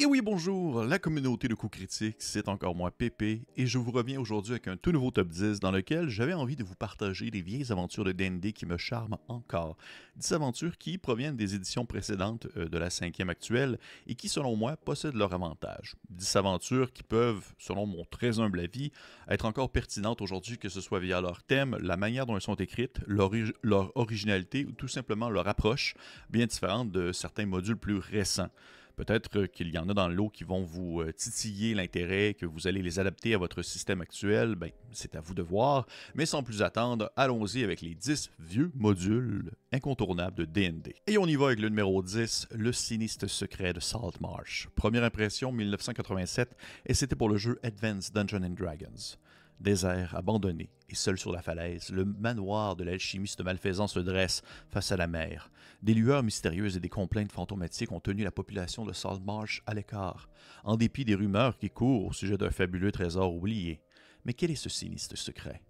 Et oui, bonjour, la communauté de coups critiques, c'est encore moi Pépé, et je vous reviens aujourd'hui avec un tout nouveau top 10 dans lequel j'avais envie de vous partager les vieilles aventures de D&D qui me charment encore. 10 aventures qui proviennent des éditions précédentes euh, de la cinquième actuelle et qui, selon moi, possèdent leur avantage. 10 aventures qui peuvent, selon mon très humble avis, être encore pertinentes aujourd'hui, que ce soit via leur thème, la manière dont elles sont écrites, leur, leur originalité ou tout simplement leur approche, bien différente de certains modules plus récents. Peut-être qu'il y en a dans l'eau qui vont vous euh, titiller l'intérêt, que vous allez les adapter à votre système actuel. Ben, c'est à vous de voir. Mais sans plus attendre, allons-y avec les 10 vieux modules incontournables de DND. Et on y va avec le numéro 10, le sinistre secret de Salt Marsh. Première impression 1987, et c'était pour le jeu Advanced Dungeons Dragons. Désert, abandonné et seul sur la falaise, le manoir de l'alchimiste malfaisant se dresse face à la mer. Des lueurs mystérieuses et des complaintes fantomatiques ont tenu la population de Saltmarsh à l'écart, en dépit des rumeurs qui courent au sujet d'un fabuleux trésor oublié. Mais quel est ce sinistre secret?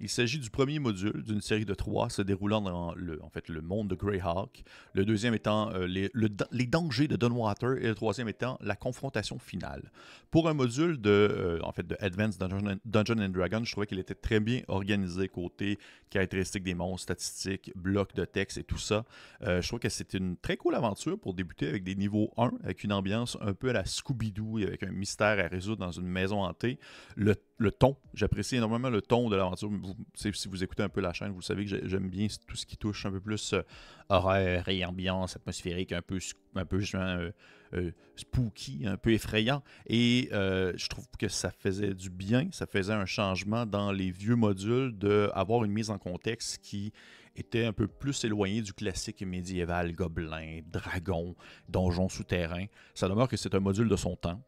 Il s'agit du premier module d'une série de trois se déroulant dans le, monde de Greyhawk, le deuxième étant euh, les, dangers de Dunwater et le troisième étant la confrontation finale. Pour un module de, euh, Advanced Dungeon, je trouvais qu'il était très bien organisé côté caractéristiques des monstres, statistiques, blocs de texte et tout ça. Euh, je trouve que c'est une très cool aventure pour débuter avec des niveaux 1, avec une ambiance un peu à la Scooby-Doo et avec un mystère à résoudre dans une maison hantée. Le ton, j'apprécie énormément le ton de l'aventure si vous écoutez un peu la chaîne, vous savez que j'aime bien tout ce qui touche un peu plus euh, horreur et ambiance atmosphérique, un peu, un peu euh, euh, spooky, un peu effrayant. Et je trouve que ça faisait du bien, ça faisait un changement dans les vieux modules d'avoir une mise en contexte qui était un peu plus éloignée du classique médiéval, gobelin, dragon, donjon souterrain. Ça demeure que c'est un module de son temps.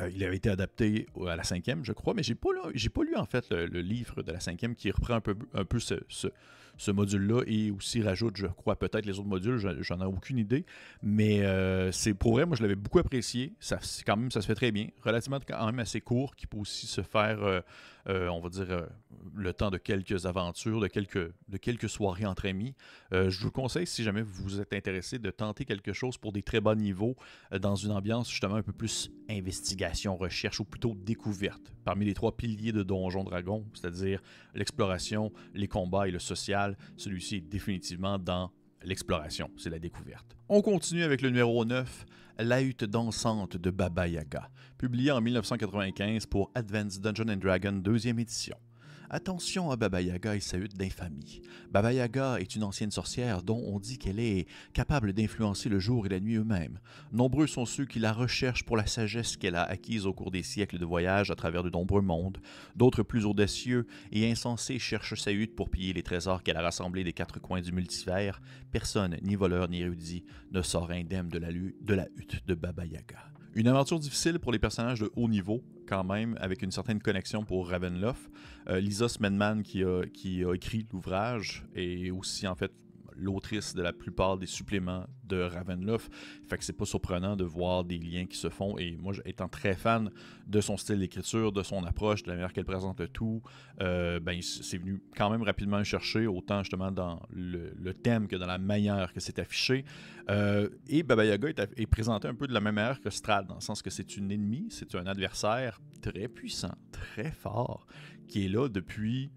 Euh, il avait été adapté à la cinquième, je crois, mais j'ai pas, pas lu en fait le, livre de la cinquième qui reprend un peu, ce module-là et aussi rajoute, je crois, peut-être les autres modules, j'en ai aucune idée. Mais euh, c'est pour vrai, moi je l'avais beaucoup apprécié. Ça, quand même, ça se fait très bien. Relativement quand même assez court, qui peut aussi se faire, euh, euh, on va dire, le temps de quelques aventures, de quelques, de quelques soirées entre amis. je vous conseille, si jamais vous êtes intéressé, de tenter quelque chose pour des très bas niveaux, dans une ambiance justement un peu plus investigation, recherche ou plutôt découverte. Parmi les trois piliers de Donjon Dragon, c'est-à-dire l'exploration, les combats et le social, celui-ci est définitivement dans l'exploration, c'est la découverte. On continue avec le numéro 9, La hutte dansante de Baba Yaga, publié en 1995 pour Advanced Dungeon Dragon 2e édition. Attention à Baba Yaga et sa hutte d'infamie. Baba Yaga est une ancienne sorcière dont on dit qu'elle est capable d'influencer le jour et la nuit eux-mêmes. Nombreux sont ceux qui la recherchent pour la sagesse qu'elle a acquise au cours des siècles de voyage à travers de nombreux mondes. D'autres plus audacieux et insensés cherchent sa hutte pour piller les trésors qu'elle a rassemblés des quatre coins du multivers. Personne, ni voleur ni érudit, ne sort indemne de la, de la hutte de Baba Yaga. Une aventure difficile pour les personnages de haut niveau, quand même, avec une certaine connexion pour Ravenloft. Euh, Lisa Smedman, qui a, qui a écrit l'ouvrage, et aussi, en fait, l'autrice de la plupart des suppléments de Ravenloft. Fait que c'est pas surprenant de voir des liens qui se font. Et moi, étant très fan de son style d'écriture, de son approche, de la manière qu'elle présente tout, euh, ben, c'est venu quand même rapidement chercher, autant justement dans le, thème que dans la manière que c'est affiché. Euh, et Baba Yaga est, est, présenté un peu de la même manière que Strad, dans le sens que c'est une ennemie, c'est un adversaire très puissant, très fort, qui est là depuis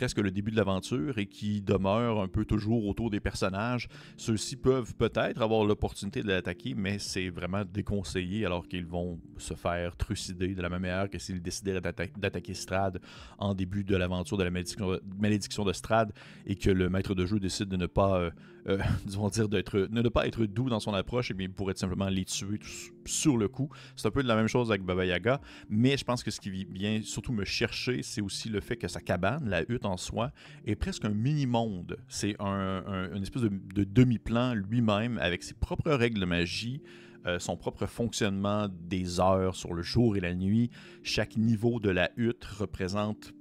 presque le début de l'aventure et qui demeure un peu toujours autour des personnages. Ceux-ci peuvent peut-être avoir l'opportunité de l'attaquer, mais c'est vraiment déconseillé alors qu'ils vont se faire trucider de la même manière que s'ils décideraient d'attaquer Strad en début de l'aventure de la malédiction de Strad et que le maître de jeu décide de ne pas, euh, euh, disons dire, ne pas être doux dans son approche, et bien il pourrait simplement les tuer sur le coup. C'est un peu de la même chose avec Baba Yaga, mais je pense que ce qui vient surtout me chercher, c'est aussi le fait que sa cabane, la hutte en soi, est presque un mini-monde. C'est un, une espèce de, demi-plan lui-même avec ses propres règles de magie. Euh, son propre fonctionnement des heures sur le jour et la nuit. Chaque niveau de la hutte représente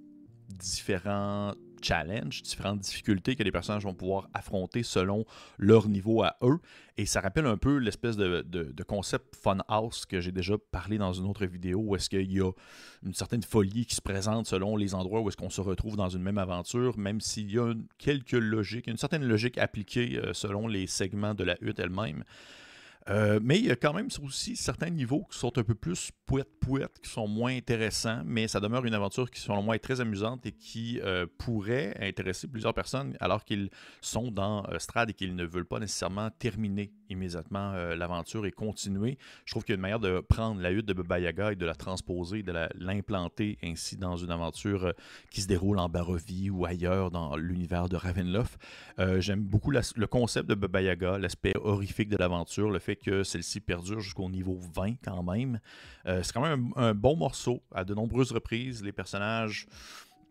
différents challenges, différentes difficultés que les personnages vont pouvoir affronter selon leur niveau à eux. Et ça rappelle un peu l'espèce de, de, concept fun house que j'ai déjà parlé dans une autre vidéo où est-ce qu'il y a une certaine folie qui se présente selon les endroits où est-ce qu'on se retrouve dans une même aventure, même s'il y a quelques logiques, une certaine logique appliquée euh, selon les segments de la hutte elle-même. Euh, mais il y a quand même aussi certains niveaux qui sont un peu plus poète-poète, qui sont moins intéressants, mais ça demeure une aventure qui, selon moi, est très amusante et qui euh, pourrait intéresser plusieurs personnes alors qu'ils sont dans euh, Strad et qu'ils ne veulent pas nécessairement terminer immédiatement l'aventure et continuer. Je trouve qu'il y a une manière de prendre la hutte de Baba Yaga et de la transposer, de l'implanter ainsi dans une aventure qui se déroule en Barovie ou ailleurs dans l'univers de Ravenloft. J'aime beaucoup le concept de Baba Yaga, l'aspect horrifique de l'aventure, le fait que celle-ci perdure jusqu'au niveau 20 quand même. Euh, c'est quand même un, bon morceau à de nombreuses reprises. Les personnages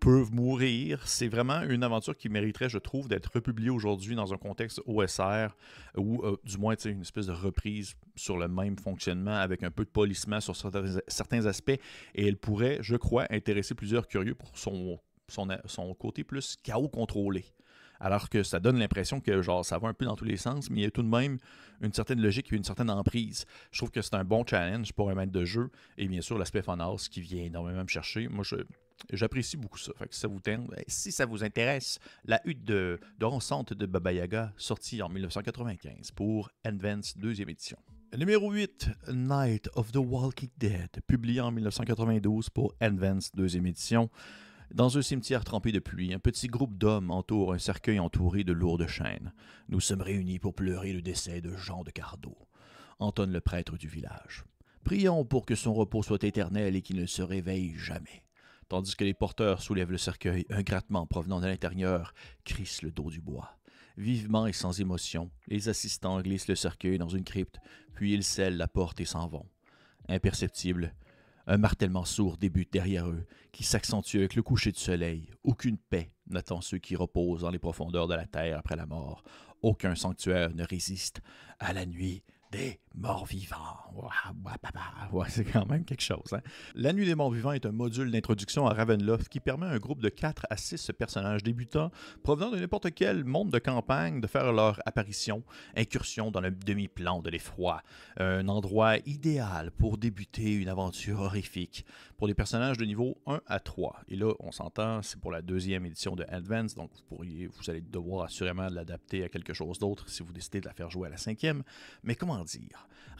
peuvent mourir. C'est vraiment une aventure qui mériterait, je trouve, d'être republiée aujourd'hui dans un contexte OSR ou euh, du moins une espèce de reprise sur le même fonctionnement avec un peu de polissement sur certains, certains aspects. Et elle pourrait, je crois, intéresser plusieurs curieux pour son, son, son côté plus chaos contrôlé alors que ça donne l'impression que genre ça va un peu dans tous les sens, mais il y a tout de même une certaine logique et une certaine emprise. Je trouve que c'est un bon challenge pour un maître de jeu, et bien sûr l'aspect fanhouse qui vient énormément me chercher. Moi, J'apprécie beaucoup ça. Fait que ça vous ben, si ça vous intéresse, la hutte de, de de Baba Yaga, sortie en 1995 pour Advance deuxième édition. Numéro 8, Night of the Walking Dead, publié en 1992 pour Advance deuxième édition. Dans un cimetière trempé de pluie, un petit groupe d'hommes entoure un cercueil entouré de lourdes chaînes. Nous sommes réunis pour pleurer le décès de Jean de Cardo, entonne le prêtre du village. Prions pour que son repos soit éternel et qu'il ne se réveille jamais. Tandis que les porteurs soulèvent le cercueil, un grattement provenant de l'intérieur crisse le dos du bois. Vivement et sans émotion, les assistants glissent le cercueil dans une crypte, puis ils scellent la porte et s'en vont. Imperceptible, un martèlement sourd débute derrière eux, qui s'accentue avec le coucher du soleil. Aucune paix n'attend ceux qui reposent dans les profondeurs de la terre après la mort. Aucun sanctuaire ne résiste à la nuit des morts vivants. c'est quand même quelque chose. Hein. La Nuit des morts vivants est un module d'introduction à Ravenloft qui permet à un groupe de 4 à 6 personnages débutants provenant de n'importe quel monde de campagne de faire leur apparition, incursion dans le demi-plan de l'effroi. Un endroit idéal pour débuter une aventure horrifique pour des personnages de niveau 1 à 3. Et là, on s'entend, c'est pour la deuxième édition de Advance, donc vous, pourriez, vous allez devoir assurément l'adapter à quelque chose d'autre si vous décidez de la faire jouer à la cinquième. Mais comment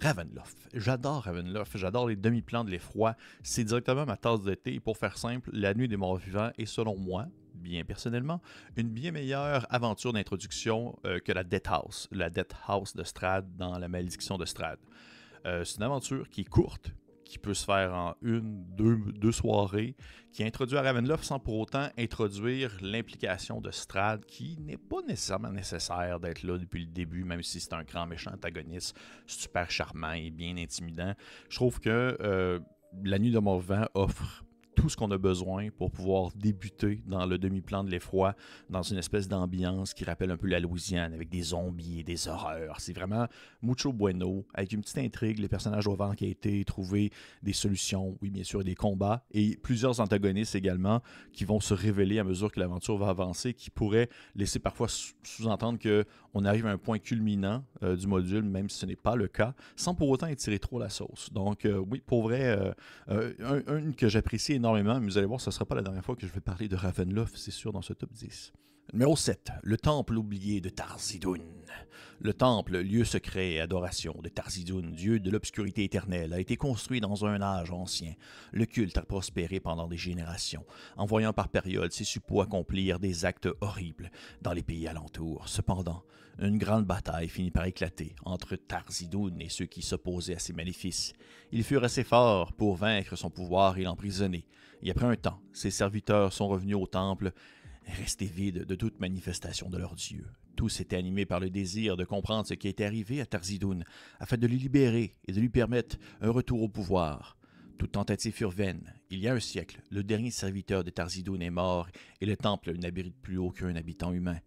Ravenloft. J'adore Ravenloft, j'adore les demi-plans de l'effroi. C'est directement ma tasse de thé. pour faire simple, La Nuit des Morts Vivants est selon moi, bien personnellement, une bien meilleure aventure d'introduction euh, que la Death House, la Death House de Strad dans La Malédiction de Strad. Euh, c'est une aventure qui est courte, qui peut se faire en une, deux, deux soirées, qui introduit à Ravenloft sans pour autant introduire l'implication de Strad, qui n'est pas nécessairement nécessaire d'être là depuis le début, même si c'est un grand méchant antagoniste super charmant et bien intimidant. Je trouve que euh, La Nuit de Morvan offre tout ce qu'on a besoin pour pouvoir débuter dans le demi-plan de l'effroi, dans une espèce d'ambiance qui rappelle un peu la Louisiane, avec des zombies et des horreurs. C'est vraiment mucho bueno, avec une petite intrigue, les personnages doivent enquêter, trouver des solutions, oui bien sûr, des combats, et plusieurs antagonistes également qui vont se révéler à mesure que l'aventure va avancer, qui pourraient laisser parfois sous-entendre qu'on arrive à un point culminant euh, du module, même si ce n'est pas le cas, sans pour autant étirer trop la sauce. Donc euh, oui, pour vrai, euh, une que j'apprécie énormément mais vous allez voir, ce ne sera pas la dernière fois que je vais parler de Ravenloft, c'est sûr, dans ce top 10. Numéro 7. Le temple oublié de Tarzidoun. Le temple, lieu secret et adoration de Tarzidoun, dieu de l'obscurité éternelle, a été construit dans un âge ancien. Le culte a prospéré pendant des générations, en voyant par périodes ses suppôts accomplir des actes horribles dans les pays alentours. Cependant, une grande bataille finit par éclater entre Tarzidoun et ceux qui s'opposaient à ses maléfices. Ils furent assez forts pour vaincre son pouvoir et l'emprisonner. Et après un temps, ses serviteurs sont revenus au temple restés vides de toute manifestation de leur Dieu. Tous étaient animés par le désir de comprendre ce qui était arrivé à Tarzidoun, afin de le libérer et de lui permettre un retour au pouvoir. Toute tentative furent vaines. Il y a un siècle, le dernier serviteur de Tarzidoun est mort et le temple n'habite plus aucun habitant humain.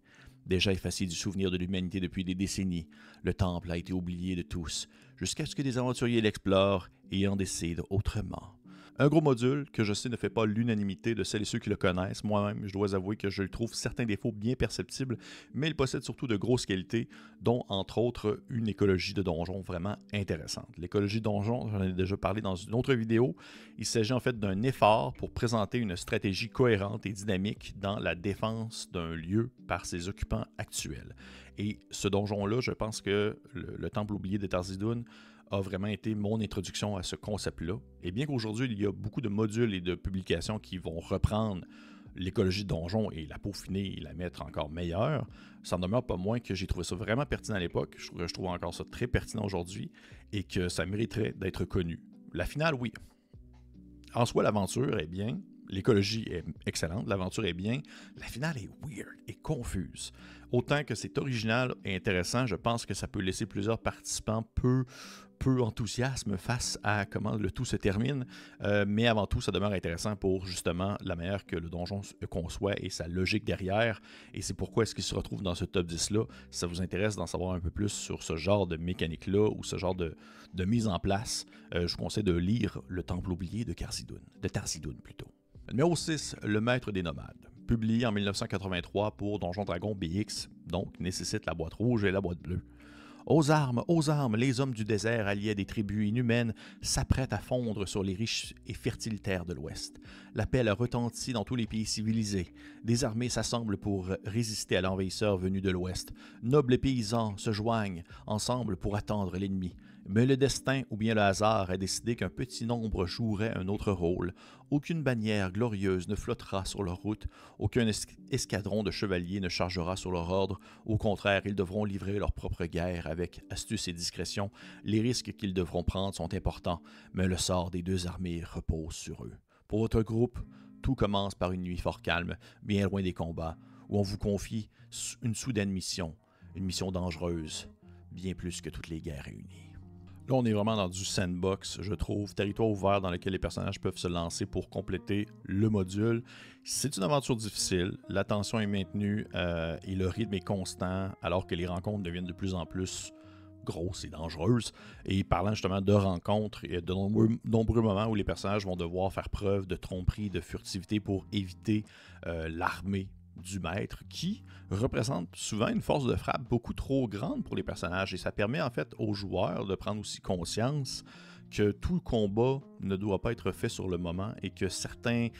Déjà effacé du souvenir de l'humanité depuis des décennies, le temple a été oublié de tous, jusqu'à ce que des aventuriers l'explorent et en décident autrement. Un gros module que je sais ne fait pas l'unanimité de celles et ceux qui le connaissent. Moi-même, je dois avouer que je le trouve certains défauts bien perceptibles, mais il possède surtout de grosses qualités, dont entre autres une écologie de donjon vraiment intéressante. L'écologie de donjon, j'en ai déjà parlé dans une autre vidéo. Il s'agit en fait d'un effort pour présenter une stratégie cohérente et dynamique dans la défense d'un lieu par ses occupants actuels. Et ce donjon-là, je pense que le, Temple oublié de Tarzidoun a vraiment été mon introduction à ce concept-là. Et bien qu'aujourd'hui, il y a beaucoup de modules et de publications qui vont reprendre l'écologie de donjon et la peaufiner et la mettre encore meilleure, ça ne demeure pas moins que j'ai trouvé ça vraiment pertinent à l'époque. Je je trouve encore ça très pertinent aujourd'hui et que ça mériterait d'être connu. La finale, oui. En soi, l'aventure est bien, l'écologie est excellente, l'aventure est bien, la finale est weird et confuse. Autant que c'est original et intéressant, je pense que ça peut laisser plusieurs participants peu peu enthousiasme face à comment le tout se termine, euh, mais avant tout, ça demeure intéressant pour justement la manière que le donjon conçoit et sa logique derrière. Et c'est pourquoi est-ce qu'il se retrouve dans ce top 10-là. Si ça vous intéresse d'en savoir un peu plus sur ce genre de mécanique-là ou ce genre de, mise en place, euh, je vous conseille de lire Le Temple oublié de Tarzidoun, de Tarzidoun plutôt. Numéro 6, Le Maître des Nomades. Publié en 1983 pour Donjon Dragon BX, donc nécessite la boîte rouge et la boîte bleue. Aux armes, aux armes, les hommes du désert alliés des tribus inhumaines s'apprêtent à fondre sur les riches et fertiles terres de l'Ouest. L'appel a dans tous les pays civilisés. Des armées s'assemblent pour résister à l'envahisseur venu de l'Ouest. Nobles paysans se joignent ensemble pour attendre l'ennemi. Mais le destin ou bien le hasard a décidé qu'un petit nombre jouerait un autre rôle. Aucune bannière glorieuse ne flottera sur leur route, aucun escadron de chevaliers ne chargera sur leur ordre. Au contraire, ils devront livrer leur propre guerre avec astuce et discrétion. Les risques qu'ils devront prendre sont importants, mais le sort des deux armées repose sur eux. Pour votre groupe, tout commence par une nuit fort calme, bien loin des combats, où on vous confie une soudaine mission, une mission dangereuse, bien plus que toutes les guerres réunies. Là, on est vraiment dans du sandbox, je trouve, territoire ouvert dans lequel les personnages peuvent se lancer pour compléter le module. C'est une aventure difficile, l'attention est maintenue euh, et le rythme est constant, alors que les rencontres deviennent de plus en plus grosses et dangereuses. Et parlant justement de rencontres, il y a de nombreux, nombreux moments où les personnages vont devoir faire preuve de tromperie, de furtivité pour éviter euh, l'armée du maître qui représente souvent une force de frappe beaucoup trop grande pour les personnages et ça permet en fait aux joueurs de prendre aussi conscience que tout combat ne doit pas être fait sur le moment et que certaines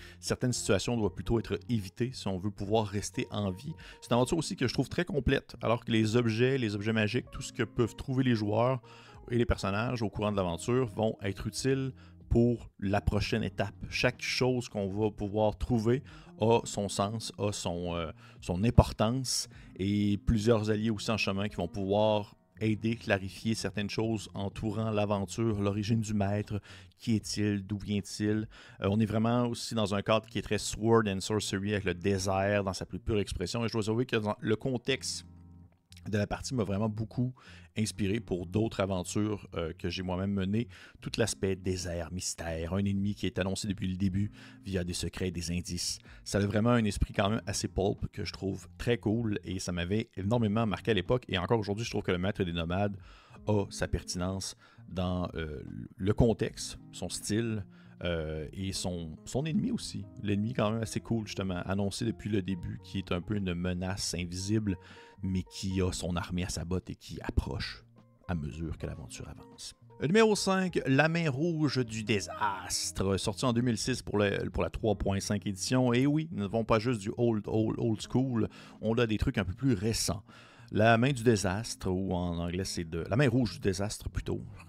situations doivent plutôt être évitées si on veut pouvoir rester en vie. C'est une aventure aussi que je trouve très complète, alors que les objets, les objets magiques, tout ce que peuvent trouver les joueurs et les personnages au courant de l'aventure vont être utiles pour la prochaine étape. Chaque chose qu'on va pouvoir trouver a son sens, a son, euh, son importance et plusieurs alliés aussi en chemin qui vont pouvoir aider, clarifier certaines choses entourant l'aventure, l'origine du maître, qui est-il, d'où vient-il. Euh, on est vraiment aussi dans un cadre qui est très sword and sorcery avec le désert dans sa plus pure expression. Et je dois avouer que dans le contexte de la partie m'a vraiment beaucoup inspiré pour d'autres aventures euh, que j'ai moi-même menées. Tout l'aspect désert, mystère, un ennemi qui est annoncé depuis le début via des secrets, des indices. Ça a vraiment un esprit quand même assez pulp que je trouve très cool et ça m'avait énormément marqué à l'époque. Et encore aujourd'hui, je trouve que le maître des nomades a sa pertinence dans euh, le contexte, son style, euh, et son, son ennemi aussi. L'ennemi quand même assez cool justement, annoncé depuis le début, qui est un peu une menace invisible, mais qui a son armée à sa botte et qui approche à mesure que l'aventure avance. Numéro 5, La main rouge du désastre, sorti en 2006 pour, pour la 3.5 édition. Et oui, nous n'avons pas juste du old, old, old school, on a des trucs un peu plus récents. La main du désastre, ou en anglais c'est de... La main rouge du désastre plutôt. Je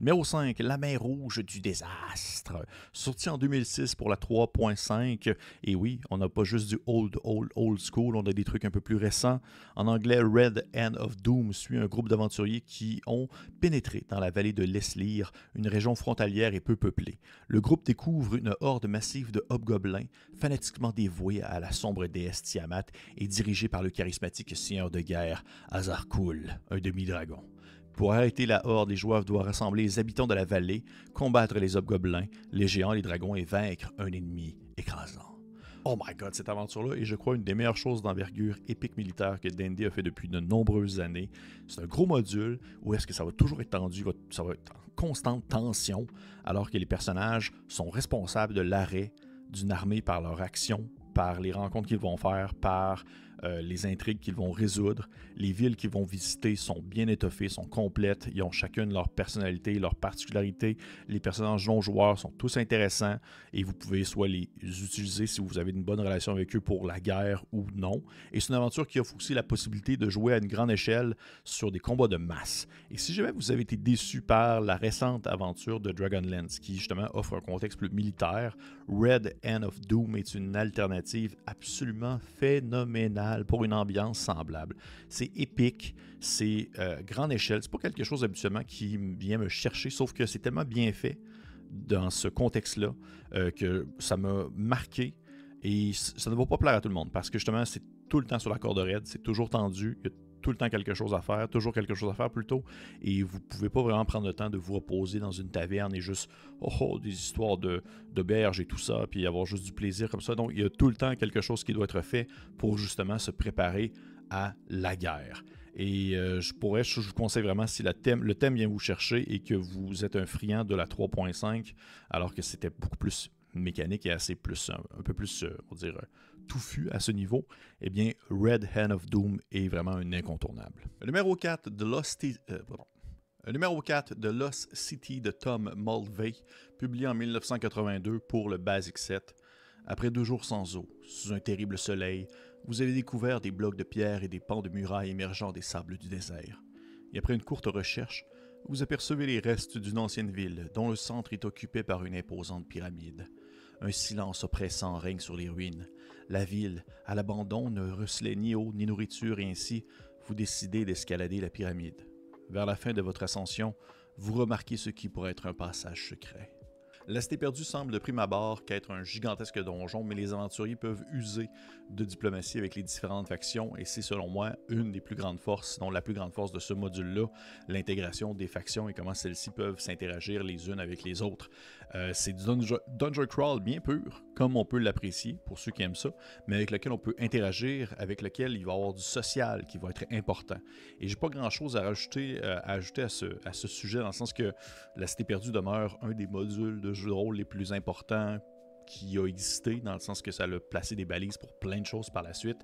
Numéro 5, La main rouge du désastre. Sorti en 2006 pour la 3.5. Et oui, on n'a pas juste du old, old, old school, on a des trucs un peu plus récents. En anglais, Red Hand of Doom suit un groupe d'aventuriers qui ont pénétré dans la vallée de Leslir, une région frontalière et peu peuplée. Le groupe découvre une horde massive de hobgoblins, fanatiquement dévoués à la sombre déesse Tiamat et dirigés par le charismatique seigneur de guerre Azarkul, un demi-dragon. Pour arrêter la horde, les joueurs doivent rassembler les habitants de la vallée, combattre les hobgoblins, les géants, les dragons et vaincre un ennemi écrasant. Oh my god, cette aventure-là est, je crois, une des meilleures choses d'envergure épique militaire que D&D a fait depuis de nombreuses années. C'est un gros module où est-ce que ça va toujours être tendu, ça va être en constante tension, alors que les personnages sont responsables de l'arrêt d'une armée par leur action, par les rencontres qu'ils vont faire, par euh, les intrigues qu'ils vont résoudre. Les villes qu'ils vont visiter sont bien étoffées, sont complètes. Ils ont chacune leur personnalité, leur particularité. Les personnages non-joueurs sont tous intéressants et vous pouvez soit les utiliser si vous avez une bonne relation avec eux pour la guerre ou non. Et c'est une aventure qui offre aussi la possibilité de jouer à une grande échelle sur des combats de masse. Et si jamais vous avez été déçu par la récente aventure de Dragonlance, qui justement offre un contexte plus militaire, Red End of Doom est une alternative absolument phénoménale pour une ambiance semblable. C'est épique, c'est euh, grande échelle. C'est pas quelque chose habituellement qui vient me chercher, sauf que c'est tellement bien fait dans ce contexte-là euh, que ça m'a marqué. Et ça ne va pas plaire à tout le monde parce que justement, c'est tout le temps sur la corde raide, c'est toujours tendu, il y a tout le temps quelque chose à faire, toujours quelque chose à faire plutôt, et vous pouvez pas vraiment prendre le temps de vous reposer dans une taverne et juste, oh, oh des histoires de, de berges et tout ça, puis avoir juste du plaisir comme ça. Donc, il y a tout le temps quelque chose qui doit être fait pour justement se préparer à la guerre. Et euh, je pourrais, je vous conseille vraiment si le thème vient vous chercher et que vous êtes un friand de la 3.5, alors que c'était beaucoup plus mécanique et assez plus, un, peu plus, euh, on dirait, touffu à ce niveau, eh bien, Red Hand of Doom est vraiment un incontournable. Le numéro 4 de Lost, euh, numéro 4 de Lost City de Tom Mulvey, publié en 1982 pour le Basic Set. Après deux jours sans eau, sous un terrible soleil, vous avez découvert des blocs de pierre et des pans de murailles émergeant des sables du désert. Et après une courte recherche, vous apercevez les restes d'une ancienne ville dont le centre est occupé par une imposante pyramide. Un silence oppressant règne sur les ruines. La ville, à l'abandon, ne recelait ni eau ni nourriture et ainsi, vous décidez d'escalader la pyramide. Vers la fin de votre ascension, vous remarquez ce qui pourrait être un passage secret. La Cité perdue semble de prime abord qu'être un gigantesque donjon, mais les aventuriers peuvent user de diplomatie avec les différentes factions, et c'est selon moi une des plus grandes forces, sinon la plus grande force de ce module-là, l'intégration des factions et comment celles-ci peuvent s'interagir les unes avec les autres. Euh, c'est du dungeon, crawl bien pur, comme on peut l'apprécier pour ceux qui aiment ça, mais avec lequel on peut interagir, avec lequel il va y avoir du social qui va être important. Et j'ai pas grand-chose à euh, ajouter à ce, à ce sujet, dans le sens que la Cité perdue demeure un des modules de jeu de rôle les plus importants qui a existé, dans le sens que ça a placé des balises pour plein de choses par la suite,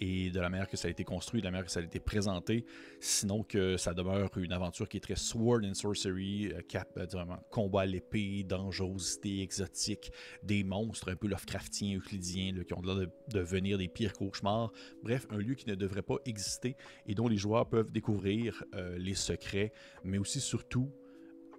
et de la manière que ça a été construit, de la manière que ça a été présenté, sinon que ça demeure une aventure qui est très sword and sorcery, euh, cap, euh, vraiment, combat à l'épée, dangerosité exotique, des monstres un peu Lovecraftiens, euclidiens, qui ont l'air de devenir des pires cauchemars. Bref, un lieu qui ne devrait pas exister et dont les joueurs peuvent découvrir euh, les secrets, mais aussi surtout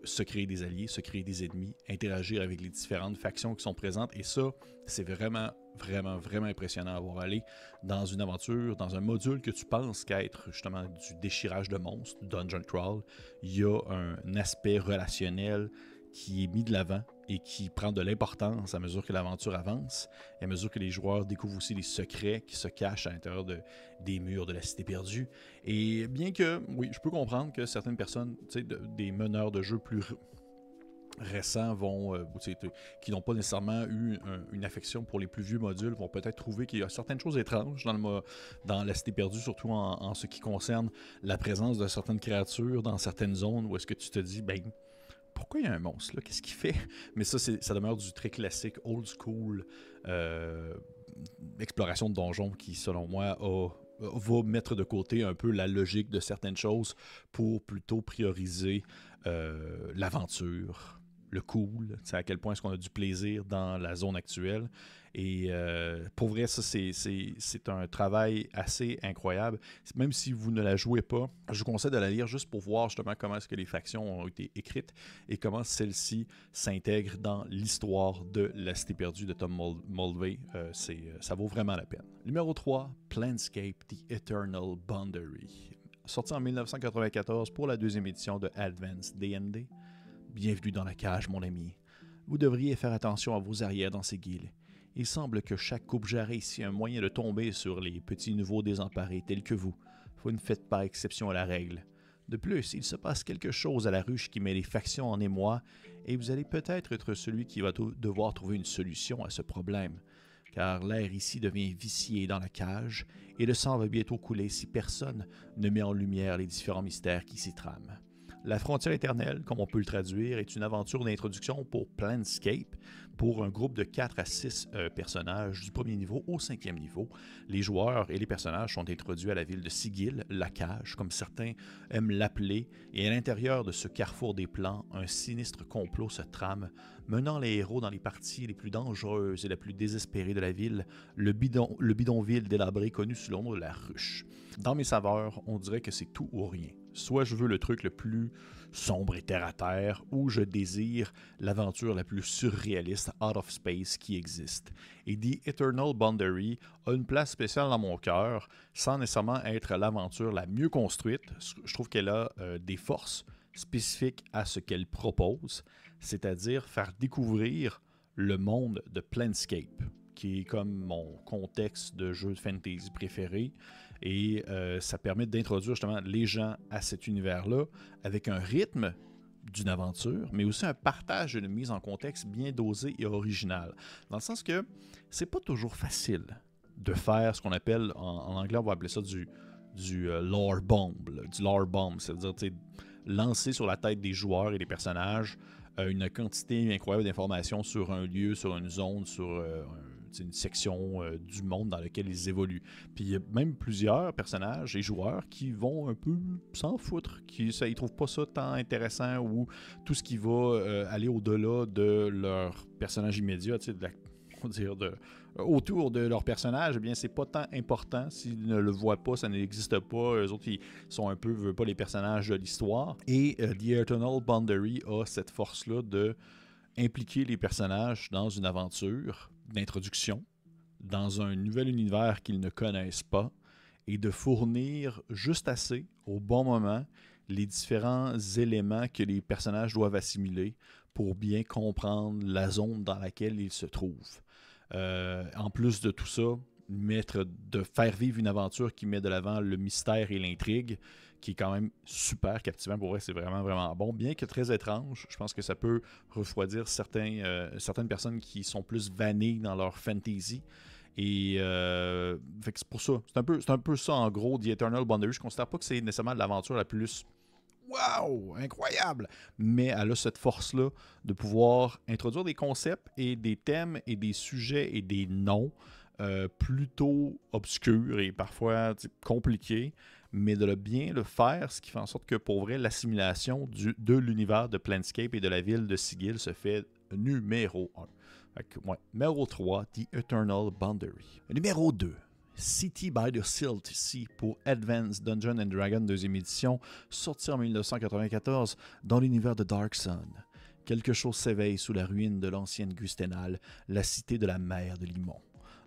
se créer des alliés, se créer des ennemis, interagir avec les différentes factions qui sont présentes. Et ça, c'est vraiment, vraiment, vraiment impressionnant à voir aller dans une aventure, dans un module que tu penses qu'être justement du déchirage de monstres, du dungeon crawl. Il y a un aspect relationnel qui est mis de l'avant et qui prend de l'importance à mesure que l'aventure avance et à mesure que les joueurs découvrent aussi les secrets qui se cachent à l'intérieur de, des murs de la cité perdue. Et bien que, oui, je peux comprendre que certaines personnes, des meneurs de jeux plus récents vont, euh, qui n'ont pas nécessairement eu une affection pour les plus vieux modules, vont peut-être trouver qu'il y a certaines choses étranges dans, le, dans la cité perdue, surtout en, en, ce qui concerne la présence de certaines créatures dans certaines zones où est-ce que tu te dis, ben, pourquoi il y a un monstre là? Qu'est-ce qu'il fait? Mais ça, ça demeure du très classique, old school euh, exploration de donjons qui, selon moi, va mettre de côté un peu la logique de certaines choses pour plutôt prioriser euh, l'aventure, le cool, à quel point est-ce qu'on a du plaisir dans la zone actuelle. Et euh, pour vrai, ça, c'est un travail assez incroyable. Même si vous ne la jouez pas, je vous conseille de la lire juste pour voir justement comment est-ce que les factions ont été écrites et comment celles-ci s'intègrent dans l'histoire de la Cité perdue de Tom Mulvey. Euh, euh, ça vaut vraiment la peine. Numéro 3, Planscape, The Eternal Boundary. Sorti en 1994 pour la deuxième édition de Advanced D&D. Bienvenue dans la cage, mon ami. Vous devriez faire attention à vos arrières dans ces guilles. Il semble que chaque coupe jarret ici un moyen de tomber sur les petits nouveaux désemparés tels que vous. Vous ne faites pas exception à la règle. De plus, il se passe quelque chose à la ruche qui met les factions en émoi, et vous allez peut-être être celui qui va devoir trouver une solution à ce problème. car l'air ici devient vicié dans la cage, et le sang va bientôt couler si personne ne met en lumière les différents mystères qui s'y trament. La frontière éternelle, comme on peut le traduire, est une aventure d'introduction pour Planscape, pour un groupe de 4 à 6 euh, personnages du premier niveau au cinquième niveau. Les joueurs et les personnages sont introduits à la ville de Sigil, la cage, comme certains aiment l'appeler, et à l'intérieur de ce carrefour des plans, un sinistre complot se trame, menant les héros dans les parties les plus dangereuses et les plus désespérées de la ville, le, le bidonville délabré connu sous le nom de la ruche. Dans mes saveurs, on dirait que c'est tout ou rien. Soit je veux le truc le plus sombre et terre à terre, ou je désire l'aventure la plus surréaliste out of space qui existe. Et The Eternal Boundary a une place spéciale dans mon cœur, sans nécessairement être l'aventure la mieux construite. Je trouve qu'elle a euh, des forces spécifiques à ce qu'elle propose, c'est-à-dire faire découvrir le monde de Planscape, qui est comme mon contexte de jeu de fantasy préféré. Et euh, ça permet d'introduire justement les gens à cet univers-là avec un rythme d'une aventure, mais aussi un partage d'une mise en contexte bien dosé et original. Dans le sens que c'est pas toujours facile de faire ce qu'on appelle, en, anglais, on va appeler ça du, du euh, lore bomb. du lore bomb, c'est-à-dire lancer sur la tête des joueurs et des personnages euh, une quantité incroyable d'informations sur un lieu, sur une zone, sur un une section euh, du monde dans lequel ils évoluent. Puis il y a même plusieurs personnages et joueurs qui vont un peu s'en foutre, qui ça, ils trouvent pas ça tant intéressant ou tout ce qui va euh, aller au-delà de leur personnage immédiat, de dire de, autour de leur personnage, eh bien c'est pas tant important. S'ils ne le voient pas, ça n'existe pas. Eux autres, ils sont un peu, veulent pas les personnages de l'histoire. Et euh, The Eternal Boundary a cette force-là de impliquer les personnages dans une aventure d'introduction dans un nouvel univers qu'ils ne connaissent pas et de fournir juste assez, au bon moment, les différents éléments que les personnages doivent assimiler pour bien comprendre la zone dans laquelle ils se trouvent. Euh, en plus de tout ça, de faire vivre une aventure qui met de l'avant le mystère et l'intrigue, qui est quand même super captivant. Pour vrai, c'est vraiment, vraiment bon. Bien que très étrange, je pense que ça peut refroidir certains, euh, certaines personnes qui sont plus vannées dans leur fantasy. Et euh, c'est pour ça. C'est un, peu, un peu ça, en gros, The Eternal Boundary. Je ne considère pas que c'est nécessairement l'aventure la plus Wow, incroyable! Mais elle a cette force-là de pouvoir introduire des concepts et des thèmes et des sujets et des noms euh, plutôt obscurs et parfois compliqués, mais de bien le faire, ce qui fait en sorte que pour vrai, l'assimilation de l'univers de Planscape et de la ville de Sigil se fait numéro 1. numéro 3, The Eternal Boundary. Numéro 2, City by the Silt Sea pour Advanced Dungeon and Dragon deuxième édition, sorti en 1994 dans l'univers de Dark Sun. Quelque chose s'éveille sous la ruine de l'ancienne Gustenal, la cité de la mer de Limon.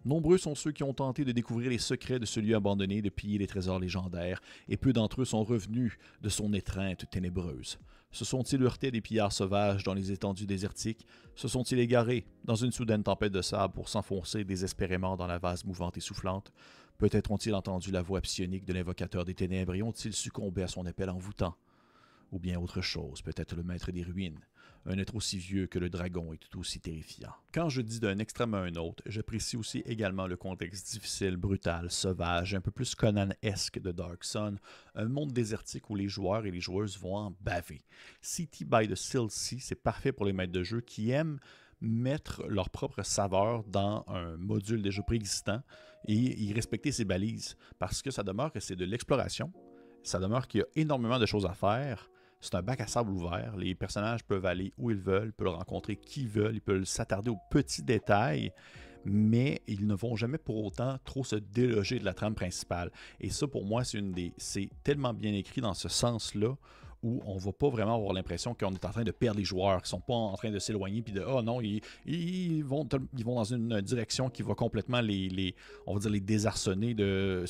Nombreux sont ceux qui ont tenté de découvrir les secrets de ce lieu abandonné, de piller les trésors légendaires, et peu d'entre eux sont revenus de son étreinte ténébreuse. Se sont-ils heurtés des pillards sauvages dans les étendues désertiques? Se sont-ils égarés dans une soudaine tempête de sable pour s'enfoncer désespérément dans la vase mouvante et soufflante? Peut-être ont-ils entendu la voix psionique de l'invocateur des ténèbres et ont-ils succombé à son appel envoûtant? Ou bien autre chose, peut-être le maître des ruines un être aussi vieux que le dragon est tout aussi terrifiant. Quand je dis d'un extrême à un autre, j'apprécie aussi également le contexte difficile, brutal, sauvage, un peu plus Conan-esque de Dark Sun, un monde désertique où les joueurs et les joueuses vont en baver. City by the Sea, c'est parfait pour les maîtres de jeu qui aiment mettre leur propre saveur dans un module déjà préexistant et y respecter ses balises parce que ça demeure que c'est de l'exploration, ça demeure qu'il y a énormément de choses à faire, c'est un bac à sable ouvert. Les personnages peuvent aller où ils veulent, peuvent rencontrer qui veulent, ils peuvent s'attarder aux petits détails, mais ils ne vont jamais pour autant trop se déloger de la trame principale. Et ça, pour moi, c'est une des. C'est tellement bien écrit dans ce sens-là où on va pas vraiment avoir l'impression qu'on est en train de perdre les joueurs, qui sont pas en train de s'éloigner puis de oh non, ils, ils, vont, ils vont dans une direction qui va complètement les, les on va dire les désarçonner de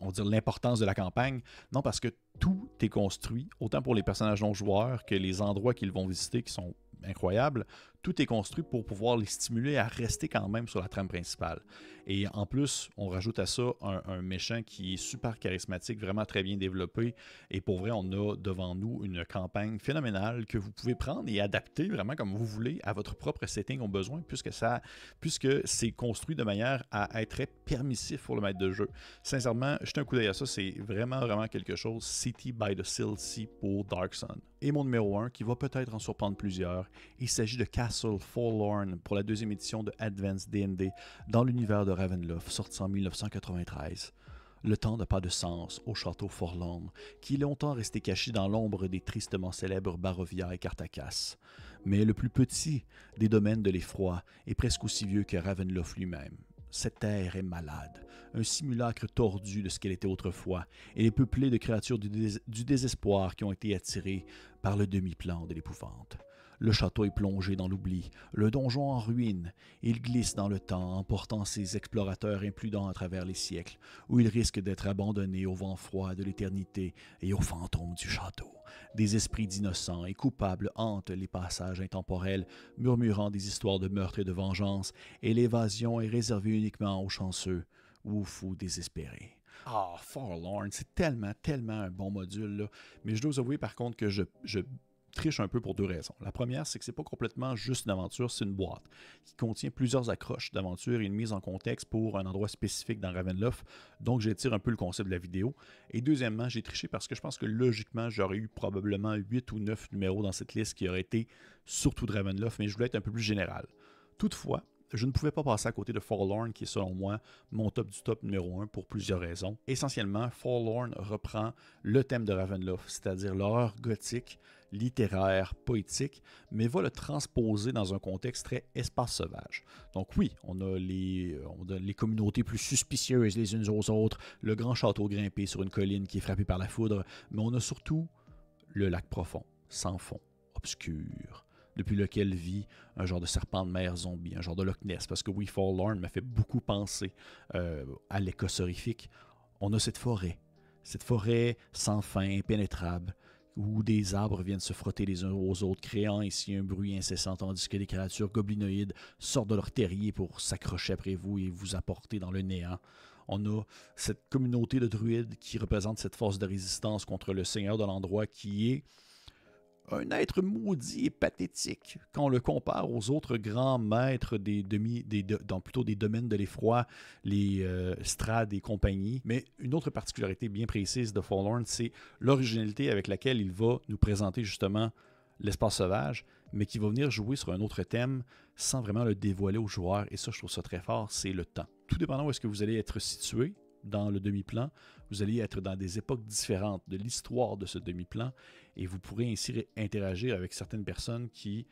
on va dire l'importance de la campagne. Non, parce que tout est construit, autant pour les personnages non joueurs que les endroits qu'ils vont visiter qui sont incroyables, tout est construit pour pouvoir les stimuler à rester quand même sur la trame principale. Et en plus, on rajoute à ça un, méchant qui est super charismatique, vraiment très bien développé. Et pour vrai, on a devant nous une campagne phénoménale que vous pouvez prendre et adapter vraiment comme vous voulez à votre propre setting au besoin, puisque ça, puisque c'est construit de manière à être très permissif pour le maître de jeu. Sincèrement, jetez un coup d'œil à ça, c'est vraiment, vraiment quelque chose. City by the Sea pour Dark Sun. Et mon numéro 1, qui va peut-être en surprendre plusieurs, il s'agit de Castle Forlorn pour la deuxième édition de Advanced D&D dans l'univers de Ravenloft, sorti en 1993. Le temps n'a pas de sens au château Forlorn, qui est longtemps resté caché dans l'ombre des tristement célèbres Barovia et Cartacas. Mais le plus petit des domaines de l'effroi est presque aussi vieux que Ravenloft lui-même. Cette terre est malade, un simulacre tordu de ce qu'elle était autrefois, et est peuplée de créatures du, du désespoir qui ont été attirées par le demi-plan de l'épouvante. Le château est plongé dans l'oubli, le donjon en ruine. Il glisse dans le temps, emportant ses explorateurs imprudents à travers les siècles, où il risque d'être abandonné au vent froid de l'éternité et aux fantômes du château. Des esprits d'innocents et coupables hantent les passages intemporels, murmurant des histoires de meurtre et de vengeance, et l'évasion est réservée uniquement aux chanceux ou fous désespérés. Ah, Forlorn, c'est tellement, tellement un bon module, là. Mais je dois avouer par contre que je, je triche un peu pour deux raisons. La première, c'est que c'est pas complètement juste une aventure, c'est une boîte qui contient plusieurs accroches d'aventure et une mise en contexte pour un endroit spécifique dans Ravenloft. Donc, j'étire un peu le concept de la vidéo. Et deuxièmement, j'ai triché parce que je pense que logiquement, j'aurais eu probablement 8 ou 9 numéros dans cette liste qui auraient été surtout de Ravenloft, mais je voulais être un peu plus général. Toutefois, je ne pouvais pas passer à côté de Forlorn, qui est selon moi mon top du top numéro 1 pour plusieurs raisons. Essentiellement, Forlorn reprend le thème de Ravenloft, c'est-à-dire l'horreur gothique, littéraire, poétique, mais va le transposer dans un contexte très espace sauvage. Donc oui, les, on a les communautés plus suspicieuses les unes aux autres, le grand château grimpé sur une colline qui est frappé par la foudre, mais on a surtout le lac profond, sans fond, obscur depuis lequel vit un genre de serpent de mer zombie, un genre de Loch Ness, parce que We Forlorn me fait beaucoup penser euh, à l'écosse horrifique. On a cette forêt, cette forêt sans fin, impénétrable, où des arbres viennent se frotter les uns aux autres, créant ici un bruit incessant, tandis que des créatures goblinoïdes sortent de leur terrier pour s'accrocher après vous et vous apporter dans le néant. On a cette communauté de druides qui représente cette force de résistance contre le seigneur de l'endroit qui est un être maudit et pathétique quand on le compare aux autres grands maîtres des demi, des, dans plutôt des domaines de l'effroi, les euh, Strad et compagnie. Mais une autre particularité bien précise de Forlorn, c'est l'originalité avec laquelle il va nous présenter justement l'espace sauvage, mais qui va venir jouer sur un autre thème sans vraiment le dévoiler aux joueurs. Et ça, je trouve ça très fort, c'est le temps. Tout dépendant où est-ce que vous allez être situé, dans le demi-plan, vous allez être dans des époques différentes de l'histoire de ce demi-plan et vous pourrez ainsi interagir avec certaines personnes qui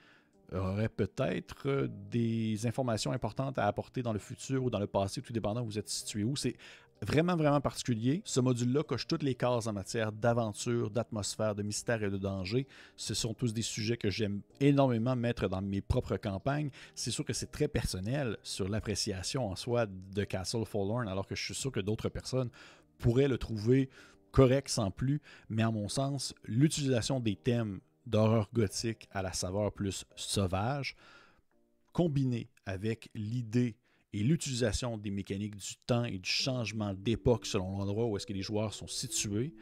auraient peut-être des informations importantes à apporter dans le futur ou dans le passé, tout dépendant où vous êtes situé où. C'est vraiment, vraiment particulier. Ce module-là coche toutes les cases en matière d'aventure, d'atmosphère, de mystère et de danger. Ce sont tous des sujets que j'aime énormément mettre dans mes propres campagnes. C'est sûr que c'est très personnel sur l'appréciation en soi de Castle Forlorn, alors que je suis sûr que d'autres personnes pourraient le trouver correct sans plus. Mais à mon sens, l'utilisation des thèmes d'horreur gothique à la saveur plus sauvage, combinée avec l'idée et l'utilisation des mécaniques du temps et du changement d'époque selon l'endroit où est-ce que les joueurs sont situés,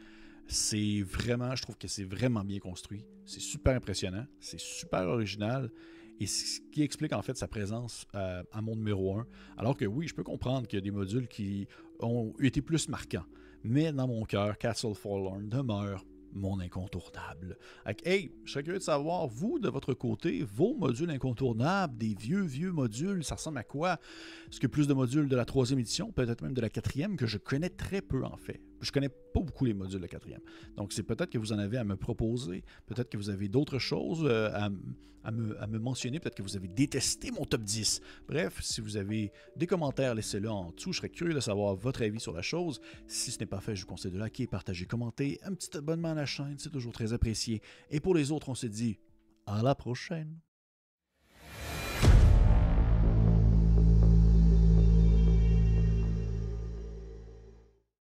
c'est vraiment, je trouve que c'est vraiment bien construit. C'est super impressionnant, c'est super original. Et ce qui explique en fait sa présence euh, à mon numéro 1. Alors que oui, je peux comprendre qu'il y a des modules qui ont été plus marquants. Mais dans mon cœur, Castle Forlorn demeure mon incontournable. hey, je serais curieux de savoir, vous, de votre côté, vos modules incontournables, des vieux, vieux modules, ça ressemble à quoi? Est-ce que plus de modules de la troisième édition, peut-être même de la quatrième, que je connais très peu en fait? Je connais pas beaucoup les modules de quatrième. Donc, c'est peut-être que vous en avez à me proposer, peut-être que vous avez d'autres choses euh, à, me, à, me, mentionner, peut-être que vous avez détesté mon top 10. Bref, si vous avez des commentaires, laissez-le en dessous. Je serais curieux de savoir votre avis sur la chose. Si ce n'est pas fait, je vous conseille de liker, partager, commenter. Un petit abonnement à la chaîne, c'est toujours très apprécié. Et pour les autres, on se dit à la prochaine.